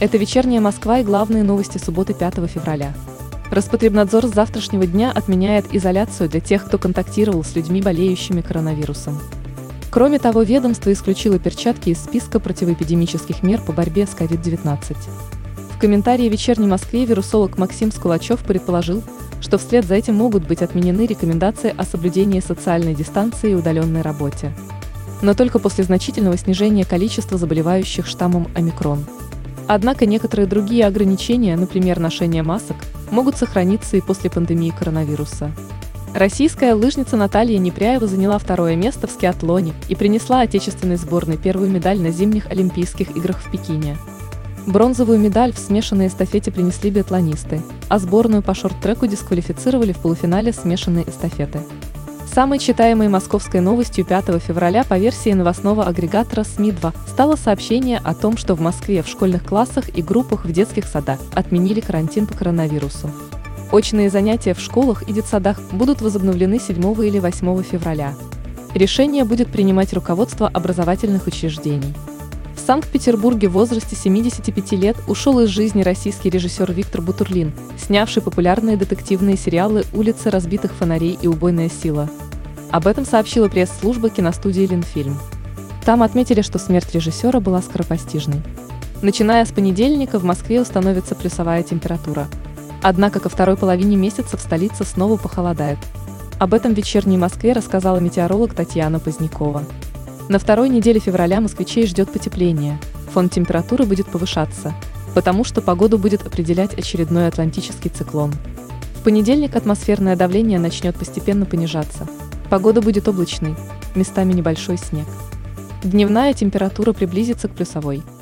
Это вечерняя Москва и главные новости субботы 5 февраля. Роспотребнадзор с завтрашнего дня отменяет изоляцию для тех, кто контактировал с людьми, болеющими коронавирусом. Кроме того, ведомство исключило перчатки из списка противоэпидемических мер по борьбе с COVID-19. В комментарии «Вечерней Москве» вирусолог Максим Скулачев предположил, что вслед за этим могут быть отменены рекомендации о соблюдении социальной дистанции и удаленной работе. Но только после значительного снижения количества заболевающих штаммом омикрон. Однако некоторые другие ограничения, например, ношение масок, могут сохраниться и после пандемии коронавируса. Российская лыжница Наталья Непряева заняла второе место в скиатлоне и принесла отечественной сборной первую медаль на зимних Олимпийских играх в Пекине. Бронзовую медаль в смешанной эстафете принесли биатлонисты, а сборную по шорт-треку дисквалифицировали в полуфинале смешанной эстафеты. Самой читаемой московской новостью 5 февраля по версии новостного агрегатора СМИ-2 стало сообщение о том, что в Москве в школьных классах и группах в детских садах отменили карантин по коронавирусу. Очные занятия в школах и детсадах будут возобновлены 7 или 8 февраля. Решение будет принимать руководство образовательных учреждений. В Санкт-Петербурге в возрасте 75 лет ушел из жизни российский режиссер Виктор Бутурлин, снявший популярные детективные сериалы «Улицы разбитых фонарей» и «Убойная сила». Об этом сообщила пресс-служба киностудии «Ленфильм». Там отметили, что смерть режиссера была скоропостижной. Начиная с понедельника в Москве установится плюсовая температура. Однако ко второй половине месяца в столице снова похолодает. Об этом в вечерней Москве рассказала метеоролог Татьяна Позднякова. На второй неделе февраля москвичей ждет потепление. Фон температуры будет повышаться, потому что погоду будет определять очередной атлантический циклон. В понедельник атмосферное давление начнет постепенно понижаться. Погода будет облачной, местами небольшой снег. Дневная температура приблизится к плюсовой –